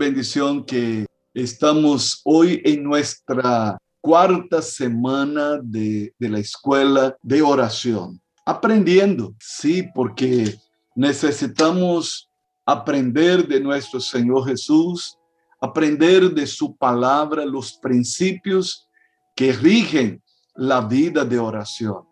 bendición que estamos hoy en nuestra cuarta semana de, de, la escuela de oración. Aprendiendo, sí, porque necesitamos aprender de nuestro Señor Jesús, aprender de su palabra los principios que rigen la vida de oración.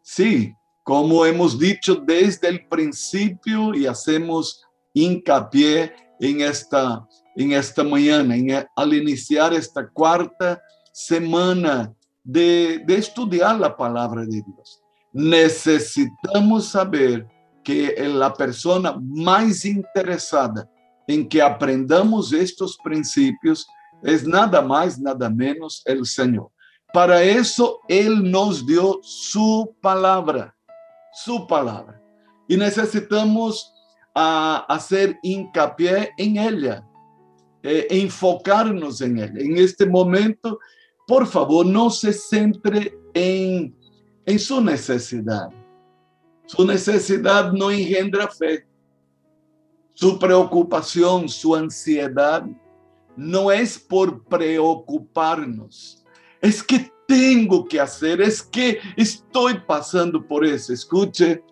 Sí, como hemos dicho desde el principio y hacemos hincapié en esta, en esta mañana, en, al iniciar esta cuarta semana de, de estudiar la palabra de Dios. Necesitamos saber que la persona más interesada en que aprendamos estos principios es nada más, nada menos el Señor. Para eso Él nos dio su palabra, su palabra. Y necesitamos uh, hacer hincapié en ella, eh, enfocarnos en ella. En este momento, por favor, no se centre en, en su necesidad. Su necesidad no engendra fe. Su preocupación, su ansiedad, no es por preocuparnos es que tengo que hacer, es que estoy pasando por eso. Escuche,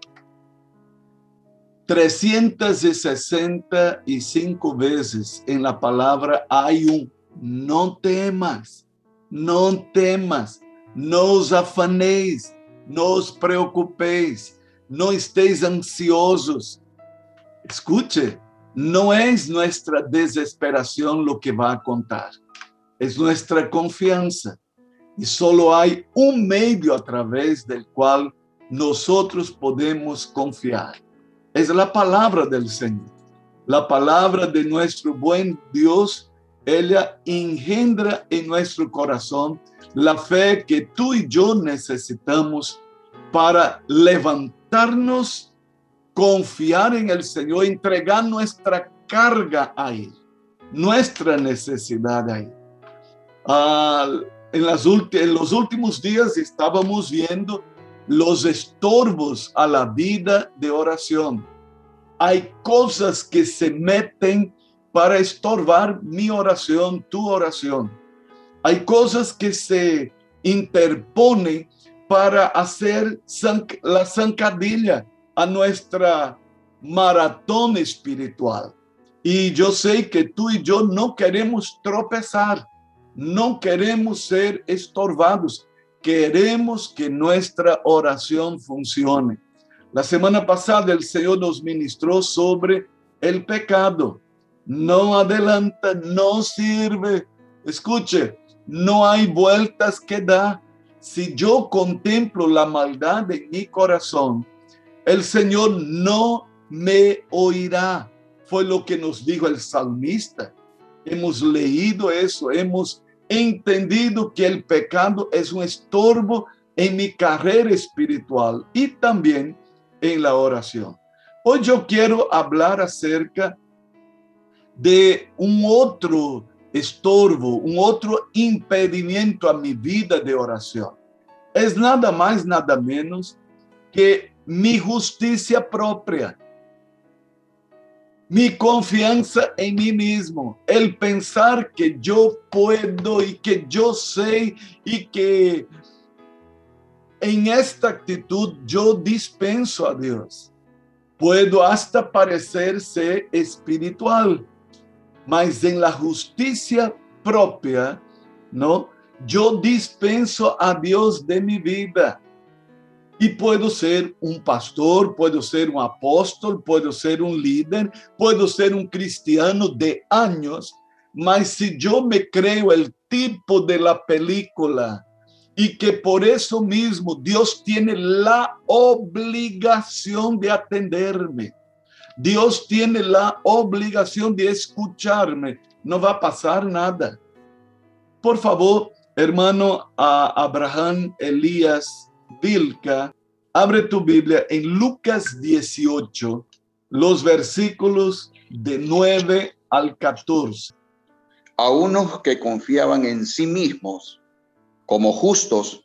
365 veces en la palabra hay un no temas, no temas, no os afanéis, no os preocupéis, no estéis ansiosos. Escuche, no es nuestra desesperación lo que va a contar, es nuestra confianza y solo hay un medio a través del cual nosotros podemos confiar. Es la palabra del Señor. La palabra de nuestro buen Dios, ella engendra en nuestro corazón la fe que tú y yo necesitamos para levantarnos, confiar en el Señor, entregar nuestra carga a Él, nuestra necesidad a Él. Al en, las en los últimos días estábamos viendo los estorbos a la vida de oración. Hay cosas que se meten para estorbar mi oración, tu oración. Hay cosas que se interponen para hacer la zancadilla a nuestra maratón espiritual. Y yo sé que tú y yo no queremos tropezar. No queremos ser estorbados, queremos que nuestra oración funcione. La semana pasada el Señor nos ministró sobre el pecado. No adelanta, no sirve. Escuche, no hay vueltas que dar. Si yo contemplo la maldad en mi corazón, el Señor no me oirá. Fue lo que nos dijo el salmista hemos leído eso, hemos entendido que el pecado es un estorbo en mi carrera espiritual y también en la oración. Hoy yo quiero hablar acerca de un otro estorbo, un otro impedimento a mi vida de oración. Es nada más, nada menos que mi justicia propia mi confianza en mí mismo, el pensar que yo puedo y que yo sé y que en esta actitud yo dispenso a Dios. Puedo hasta parecerse espiritual, mas en la justicia propia, ¿no? Yo dispenso a Dios de mi vida. E puedo ser um pastor, puedo ser um apóstolo, puedo ser um líder, puedo ser um cristiano de anos, mas se eu me creio o tipo de la película e que por isso mesmo Deus tem a obrigação de atenderme, Deus tem a obrigação de escucharme, não vai passar nada. Por favor, hermano Abraham Elias Vilca, abre tu Biblia en Lucas 18, los versículos de 9 al 14. A unos que confiaban en sí mismos como justos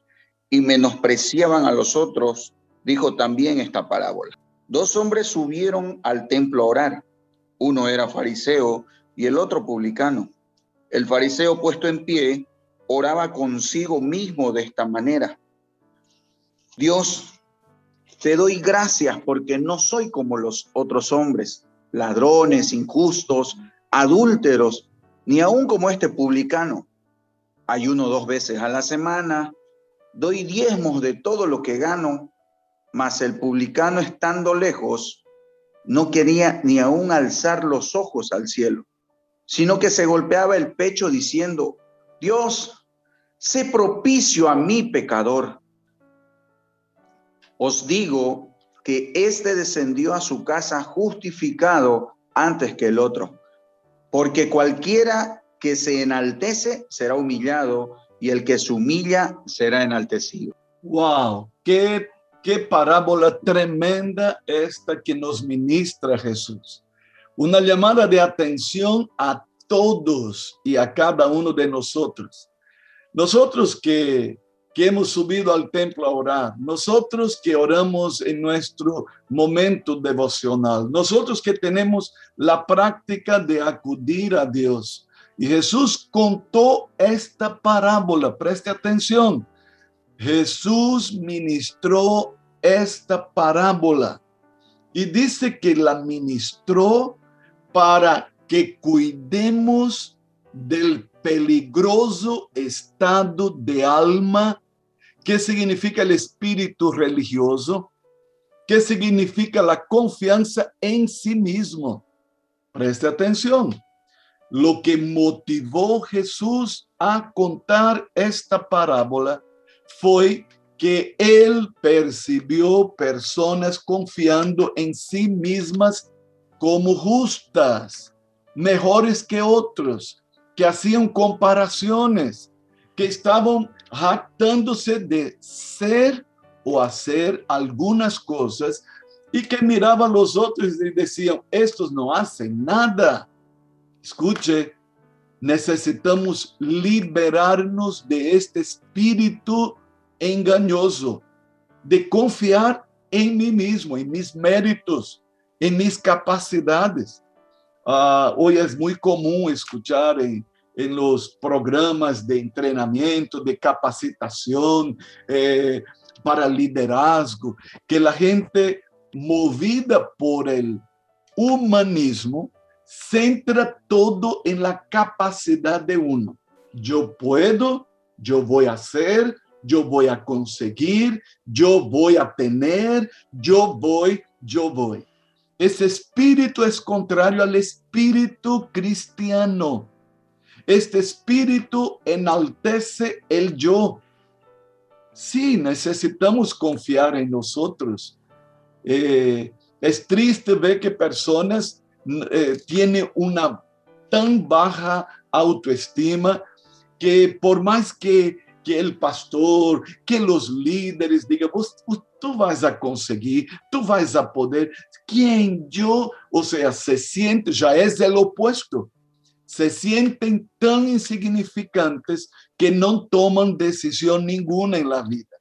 y menospreciaban a los otros, dijo también esta parábola. Dos hombres subieron al templo a orar. Uno era fariseo y el otro publicano. El fariseo puesto en pie oraba consigo mismo de esta manera. Dios, te doy gracias porque no soy como los otros hombres, ladrones, injustos, adúlteros, ni aun como este publicano. Ayuno dos veces a la semana, doy diezmos de todo lo que gano, mas el publicano estando lejos no quería ni aun alzar los ojos al cielo, sino que se golpeaba el pecho diciendo, Dios, sé propicio a mi pecador. Os digo que éste descendió a su casa justificado antes que el otro, porque cualquiera que se enaltece será humillado y el que se humilla será enaltecido. Wow, qué, qué parábola tremenda esta que nos ministra Jesús. Una llamada de atención a todos y a cada uno de nosotros. Nosotros que, que hemos subido al templo a orar, nosotros que oramos en nuestro momento devocional, nosotros que tenemos la práctica de acudir a Dios. Y Jesús contó esta parábola, preste atención. Jesús ministró esta parábola y dice que la ministró para que cuidemos del peligroso estado de alma que significa el espíritu religioso, que significa la confianza en sí mismo. Preste atención. Lo que motivó Jesús a contar esta parábola fue que él percibió personas confiando en sí mismas como justas, mejores que otros, que hacían comparaciones, que estaban jactándose de ser o hacer algunas cosas y que miraban los otros y decían, estos no hacen nada. Escuche, necesitamos liberarnos de este espíritu engañoso, de confiar en mí mismo, en mis méritos, en mis capacidades. Uh, hoy es muy común escuchar en, en, los programas de entrenamiento, de capacitación eh, para liderazgo, que la gente movida por el humanismo centra todo en la capacidad de uno. Yo puedo, yo voy a hacer, yo voy a conseguir, yo voy a tener, yo voy, yo voy. Ese espíritu es contrario al espíritu cristiano. Este espíritu enaltece el yo. Sí, necesitamos confiar en nosotros. Eh, es triste ver que personas eh, tienen una tan baja autoestima que por más que, que el pastor, que los líderes digan, tú vas a conseguir, tú vas a poder, quien yo, o sea, se siente, ya es el opuesto, se sienten tan insignificantes que no toman decisión ninguna en la vida.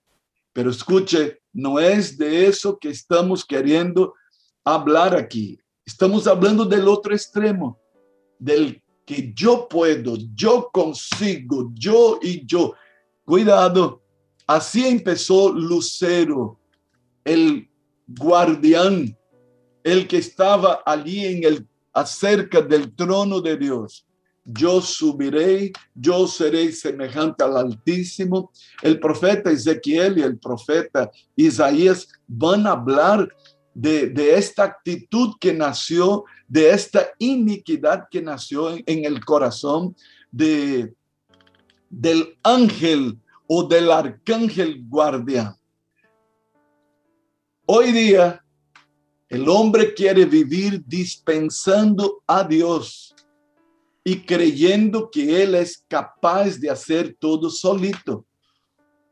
Pero escuche, no es de eso que estamos queriendo hablar aquí. Estamos hablando del otro extremo, del que yo puedo, yo consigo, yo y yo. Cuidado, así empezó Lucero, el guardián el que estaba allí en el acerca del trono de Dios. Yo subiré, yo seré semejante al Altísimo. El profeta Ezequiel y el profeta Isaías van a hablar de, esta actitud que nació, de esta iniquidad que nació en, el corazón de, del ángel o del arcángel guardián. Hoy día el hombre quiere vivir dispensando a Dios y creyendo que Él es capaz de hacer todo solito.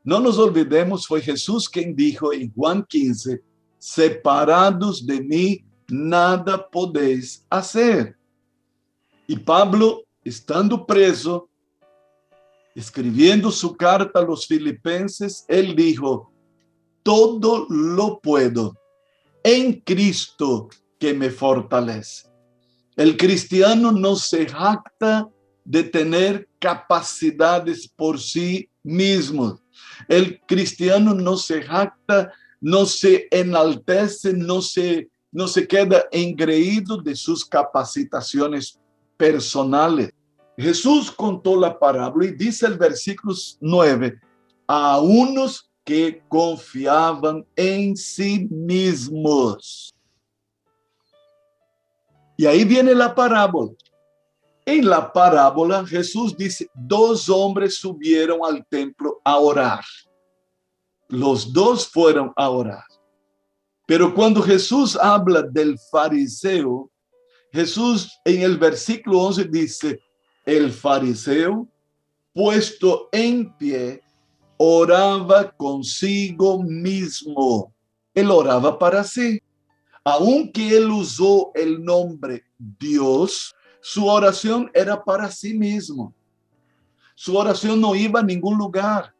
No nos olvidemos, fue Jesús quien dijo en Juan 15, separados de mí, nada podéis hacer. Y Pablo, estando preso, escribiendo su carta a los filipenses, él dijo, todo lo puedo en Cristo que me fortalece. El cristiano no se jacta de tener capacidades por sí mismo. El cristiano no se jacta, no se enaltece, no se, no se queda engreído de sus capacitaciones personales. Jesús contó la parábola y dice el versículo 9, a unos que confiaban en sí mismos. Y ahí viene la parábola. En la parábola Jesús dice, dos hombres subieron al templo a orar. Los dos fueron a orar. Pero cuando Jesús habla del fariseo, Jesús en el versículo 11 dice, el fariseo, puesto en pie, oraba consigo mismo. Él oraba para sí. Aunque él usó el nombre Dios, su oración era para sí mismo. Su oración no iba a ningún lugar.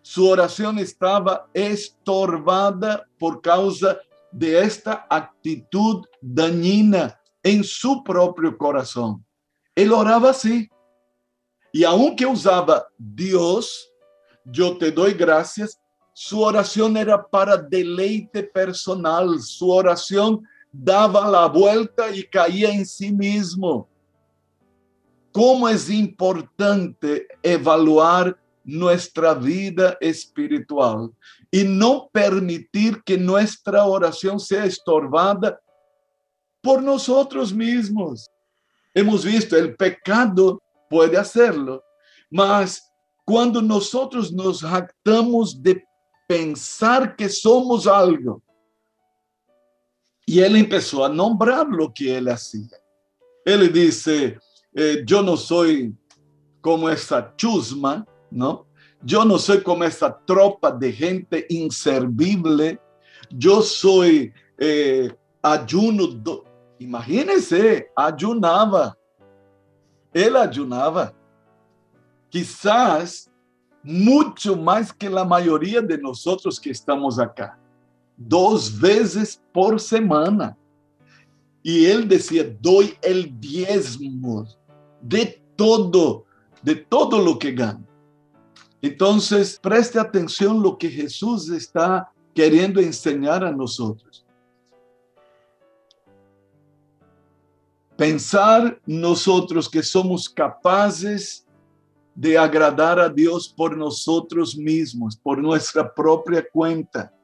Su oración estaba estorbada por causa de esta actitud dañina en su propio corazón. Él oraba así. Y aunque usaba Dios, yo te doy gracias, su oración era para deleite personal. Su oración daba la vuelta y caía en sí mismo. ¿Cómo es importante evaluar nuestra vida espiritual y no permitir que nuestra oración sea estorbada por nosotros mismos? Hemos visto, el pecado puede hacerlo, mas cuando nosotros nos jactamos de pensar que somos algo, y él empezó a nombrar lo que él hacía. Él dice, eh, yo no soy como esa chusma, ¿no? Yo no soy como esa tropa de gente inservible. Yo soy eh, ayuno. Imagínense, ayunaba. Él ayunaba. Quizás mucho más que la mayoría de nosotros que estamos acá dos veces por semana. Y él decía, doy el diezmo de todo, de todo lo que gano. Entonces, preste atención lo que Jesús está queriendo enseñar a nosotros. Pensar nosotros que somos capaces de agradar a Dios por nosotros mismos, por nuestra propia cuenta,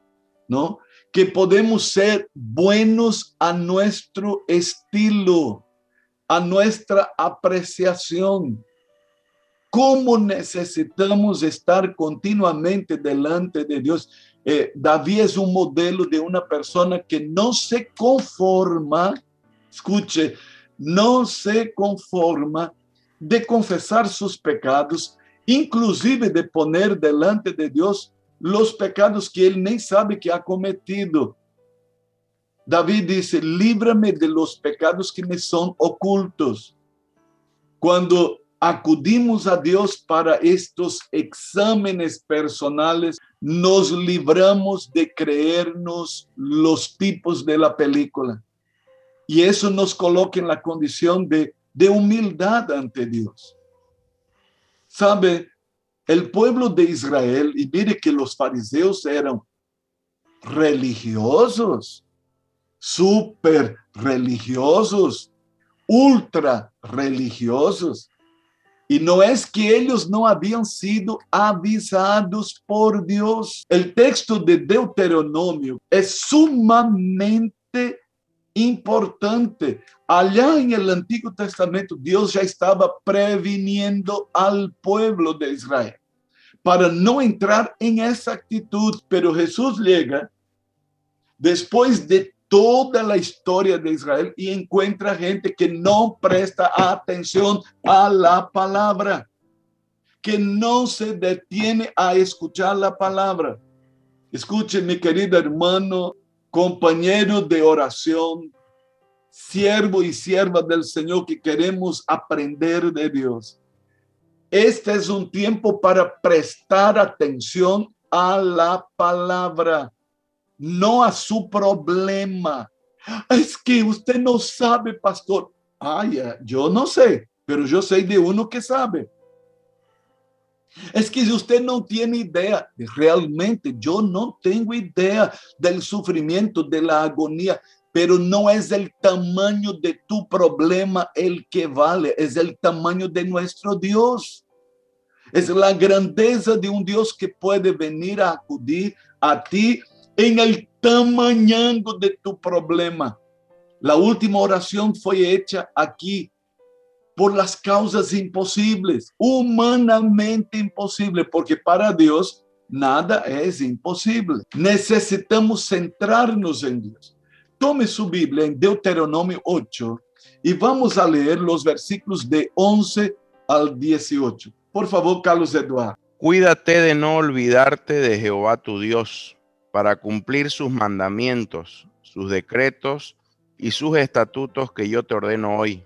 ¿no? que podemos ser buenos a nuestro estilo, a nuestra apreciación. ¿Cómo necesitamos estar continuamente delante de Dios? Eh, David es un modelo de una persona que no se conforma, escuche, no se conforma de confesar sus pecados, inclusive de poner delante de Dios los pecados que él nem sabe que ha cometido. David dice, líbrame de los pecados que me son ocultos. Cuando acudimos a Dios para estos exámenes personales, nos libramos de creernos los tipos de la película. Y eso nos coloca en la condición de, de humildad ante Dios. Sabe, el pueblo de Israel, y mire que los fariseos eran religiosos, súper religiosos, ultra religiosos. Y no es que ellos no habían sido avisados por Dios. El texto de Deuteronomio es sumamente importante. Allá en el Antiguo Testamento, Dios ya estaba previniendo al pueblo de Israel para no entrar en esa actitud, pero Jesús llega después de toda la historia de Israel y encuentra gente que no presta atención a la palabra, que no se detiene a escuchar la palabra. Escuche, mi querido hermano, compañero de oración, siervo y sierva del Señor que queremos aprender de Dios. Este es un tiempo para prestar atención a la palabra, no a su problema. Es que usted no sabe, pastor. Ay, yo no sé, pero yo sé de uno que sabe. Es que usted no tiene idea, realmente yo no tengo idea del sufrimiento, de la agonía, pero no es el tamaño de tu problema el que vale, es el tamaño de nuestro Dios. Es la grandeza de un Dios que puede venir a acudir a ti en el tamaño de tu problema. La última oración fue hecha aquí por las causas imposibles, humanamente imposible, porque para Dios nada es imposible. Necesitamos centrarnos en Dios. Tome su Biblia en Deuteronomio 8 y vamos a leer los versículos de 11 al 18. Por favor, Carlos Eduardo. Cuídate de no olvidarte de Jehová tu Dios para cumplir sus mandamientos, sus decretos y sus estatutos que yo te ordeno hoy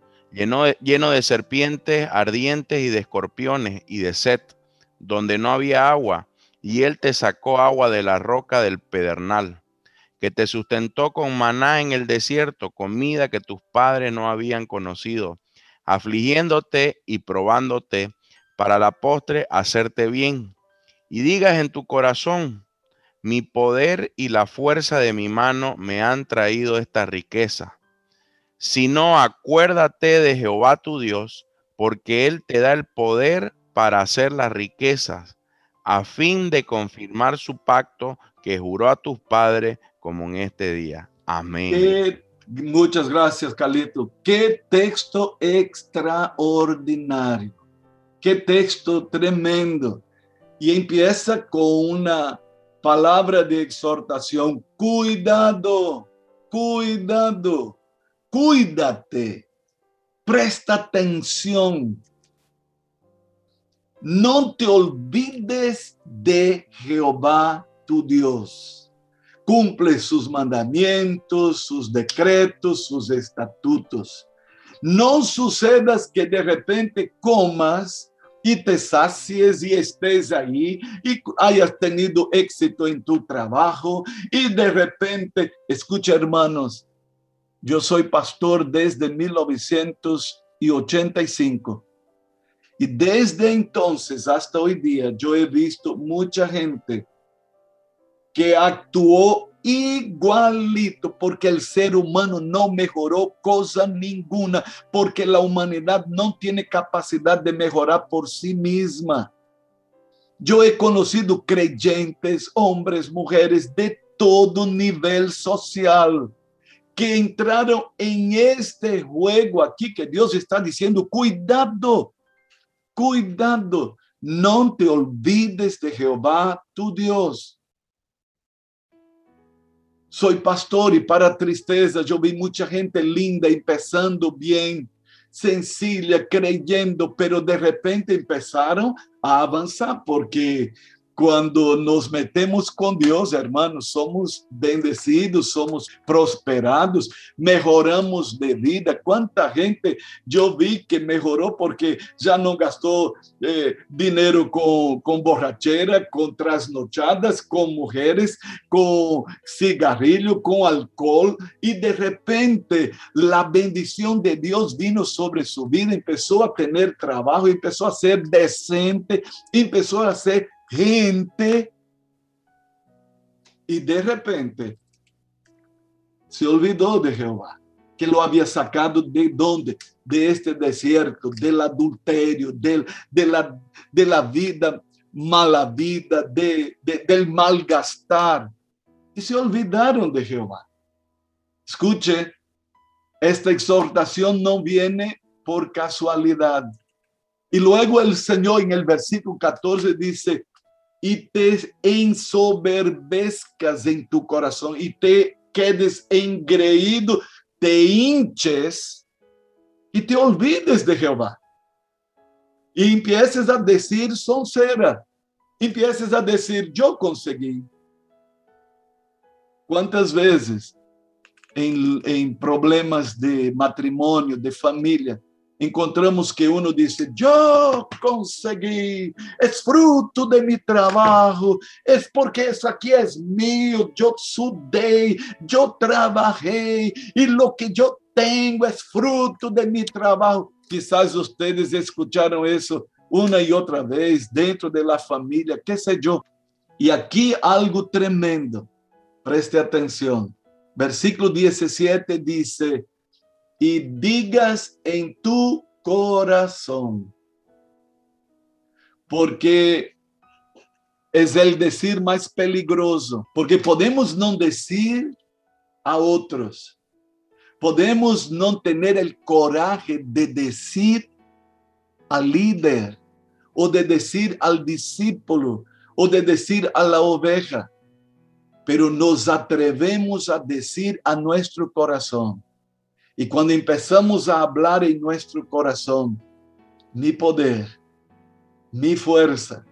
lleno de, serpientes ardientes y de escorpiones y de sed, donde no había agua, y él te sacó agua de la roca del pedernal, que te sustentó con maná en el desierto, comida que tus padres no habían conocido, afligiéndote y probándote para la postre hacerte bien. Y digas en tu corazón, mi poder y la fuerza de mi mano me han traído esta riqueza sino acuérdate de Jehová tu Dios, porque Él te da el poder para hacer las riquezas, a fin de confirmar su pacto que juró a tus padres como en este día. Amén. muchas gracias, Calito. Qué texto extraordinario. Qué texto tremendo. Y empieza con una palabra de exhortación. Cuidado, cuidado cuídate, presta atención. No te olvides de Jehová tu Dios. Cumple sus mandamientos, sus decretos, sus estatutos. No sucedas que de repente comas y te sacies y estés ahí y hayas tenido éxito en tu trabajo y de repente, escucha hermanos, yo soy pastor desde 1985 y desde entonces hasta hoy día yo he visto mucha gente que actuó igualito porque el ser humano no mejoró cosa ninguna, porque la humanidad no tiene capacidad de mejorar por sí misma. Yo he conocido creyentes, hombres, mujeres de todo nivel social que entraron en este juego aquí que Dios está diciendo, cuidado, cuidado, no te olvides de Jehová tu Dios. Soy pastor y para tristeza yo vi mucha gente linda empezando bien, sencilla, creyendo, pero de repente empezaron a avanzar porque cuando nos metemos con Dios, hermanos, somos bendecidos, somos prosperados, mejoramos de vida. ¿Cuánta gente yo vi que mejoró porque ya no gastó eh, dinero con, con borrachera, con trasnochadas, con mujeres, con cigarrillo, con alcohol y de repente la bendición de Dios vino sobre su vida, empezó a tener trabajo, empezó a ser decente, empezó a ser gente y de repente se olvidó de Jehová, que lo había sacado de donde? De este desierto, del adulterio, del, de, la, de la vida mala vida, de, de, del malgastar. Y se olvidaron de Jehová. Escuche, esta exhortación no viene por casualidad. Y luego el Señor en el versículo 14 dice, y te ensoberbezcas en tu corazón y te quedes engreído, te hinches y te olvides de Jehová. Y empieces a decir soncera. Empieces a decir, yo conseguí. ¿Cuántas veces en, en problemas de matrimonio, de familia, encontramos que uno dice, yo conseguí, es fruto de mi trabajo, es porque eso aquí es mío, yo sudé, yo trabajé y lo que yo tengo es fruto de mi trabajo. Quizás ustedes escucharon eso una y otra vez dentro de la familia, qué sé yo. Y aquí algo tremendo, preste atención. Versículo 17 dice, y digas en tu corazón. Porque es el decir más peligroso, porque podemos no decir a otros, podemos no tener el coraje de decir al líder o de decir al discípulo o de decir a la oveja, pero nos atrevemos a decir a nuestro corazón y cuando empezamos a hablar en nuestro corazón, mi poder, mi fuerza,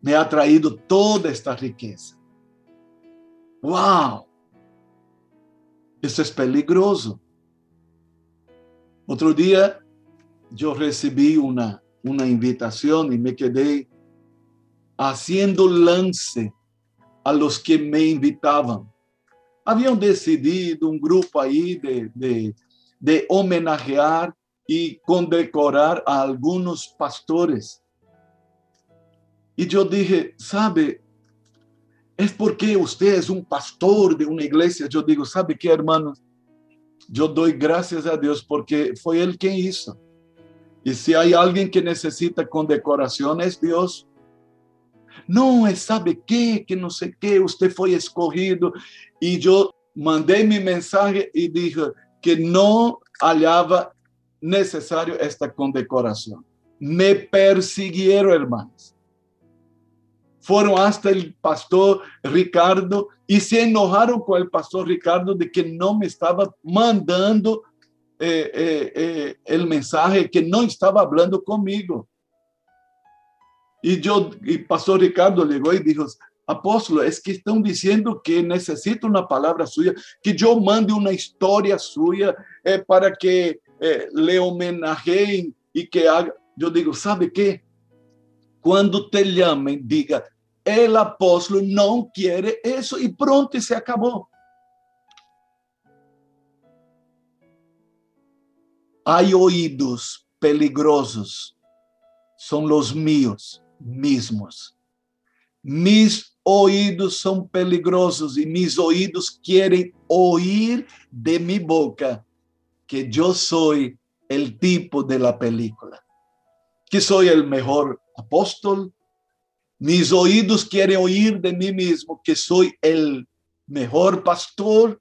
me ha traído toda esta riqueza. ¡Wow! Eso es peligroso. Otro día yo recibí una, una invitación y me quedé haciendo lance a los que me invitaban haviam decidido um grupo aí de, de, de homenagear e condecorar a alguns pastores. E eu dije, sabe, é porque você é um pastor de uma igreja. Eu digo, sabe que, hermanos, eu dou graças a Deus porque foi Ele quem hizo. E se há alguém que necessita condecoração, é Deus. Não, é sabe que, que não sei que, você foi escorrido. E eu mandei minha mensagem e disse que não hallava necessário esta condecoração. Me perseguiram, irmãos. Foram hasta o pastor Ricardo e se enojaram com o pastor Ricardo de que não me estava mandando eh, eh, eh, o mensagem, que não estava falando comigo. E, eu, e pastor Ricardo ligou e disse, apóstolo, es que están diciendo que necesito una palabra suya, que yo mande una historia suya eh, para que eh, le homenajeen y que haga. Yo digo, ¿sabe qué? Cuando te llamen, diga, el apóstolo no quiere eso y pronto se acabó. Hay oídos peligrosos, son los míos mismos. Mis oídos são peligrosos e mis oídos querem oír de mi boca que eu sou el tipo de la película, que sou el mejor apóstol. Mis oídos querem oír de mí mismo que sou el mejor pastor.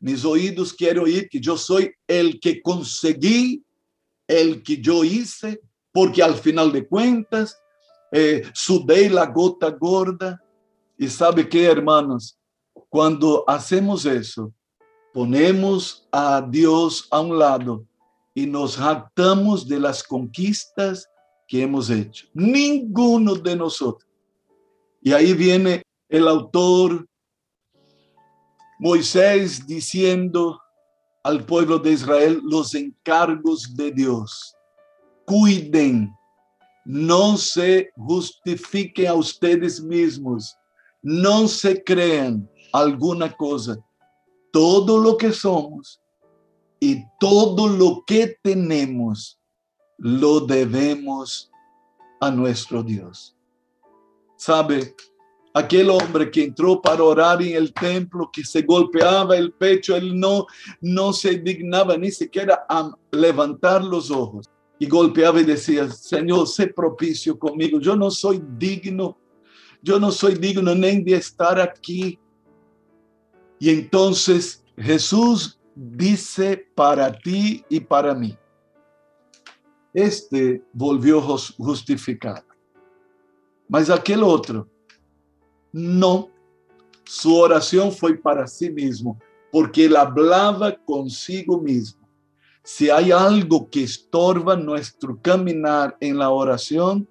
Mis oídos querem oír que eu sou el que consegui, el que eu hice, porque al final de cuentas eh, sudei la gota gorda, E sabe que, hermanos, quando hacemos isso, ponemos a Deus a um lado e nos jactamos de las conquistas que hemos hecho. Ninguno de nosotros. E aí viene el autor Moisés diciendo al pueblo de Israel los encargos de Dios. Cuiden, no se justifiquen a ustedes mismos não se crean alguma coisa. Todo lo que somos e todo lo que tenemos lo debemos a nuestro Dios. Sabe, aquele homem que entrou para orar em el templo, que se golpeava el pecho, ele não, não se dignava nem sequer a levantar os olhos. E golpeava e dizia, Senhor, se propício comigo, eu não sou digno yo no soy digno ni de estar aquí. Y entonces Jesús dice para ti y para mí. Este volvió justificado. Mas aquel otro, no. Su oración fue para sí mismo, porque él hablaba consigo mismo. Si hay algo que estorba nuestro caminar en la oración,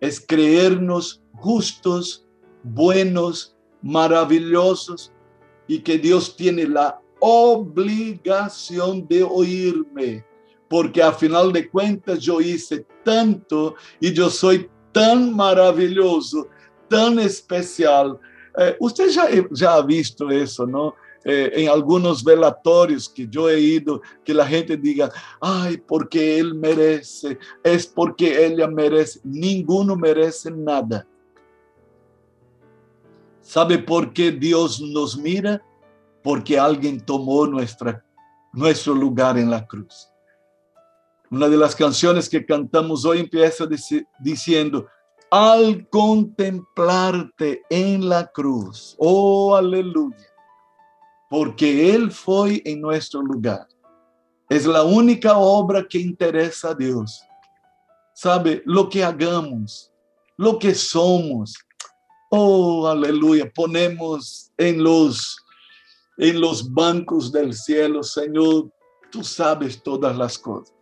es creernos justos, buenos, maravillosos y que Dios tiene la obligación de oírme, porque a final de cuentas yo hice tanto y yo soy tan maravilloso, tan especial. Eh, usted ya, ya ha visto eso, ¿no? Eh, en algunos velatorios que yo he ido, que la gente diga, ay, porque él merece, es porque ella merece. Ninguno merece nada. ¿Sabe por qué Dios nos mira? Porque alguien tomó nuestra, nuestro lugar en la cruz. Una de las canciones que cantamos hoy empieza diciendo, al contemplarte en la cruz, oh aleluya, porque Él fue en nuestro lugar. Es la única obra que interesa a Dios. Sabe, lo que hagamos, lo que somos, oh aleluya, ponemos en los, en los bancos del cielo, Señor, tú sabes todas las cosas.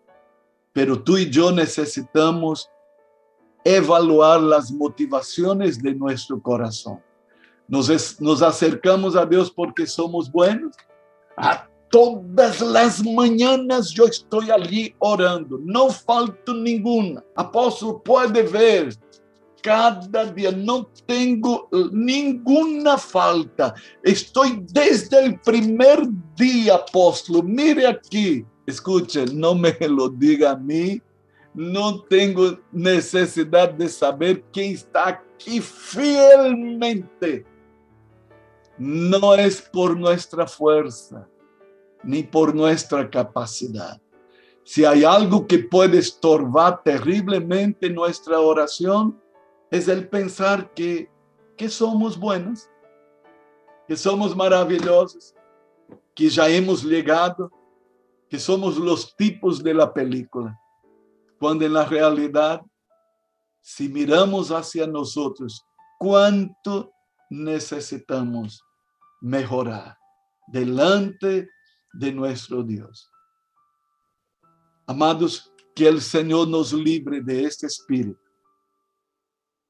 Pero tú y yo necesitamos evaluar las motivaciones de nuestro corazón. Nos, acercamos a Dios porque somos buenos. A todas las mañanas yo estoy allí orando, no falta ninguna. Apóstolo puede ver, cada día no tengo ninguna falta. Estoy desde el primer día, apóstolo. Mire aquí, escuche, no me lo diga a mí, no tengo necesidad de saber quién está aquí fielmente. No es por nuestra fuerza ni por nuestra capacidad. Si hay algo que puede estorbar terriblemente nuestra oración, es el pensar que, que somos buenos, que somos maravillosos, que ya hemos llegado, que somos los tipos de la película cuando en la realidad, si miramos hacia nosotros, cuánto necesitamos mejorar delante de nuestro Dios. Amados, que el Señor nos libre de este espíritu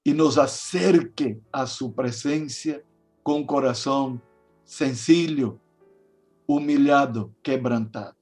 y nos acerque a su presencia con corazón sencillo, humillado, quebrantado.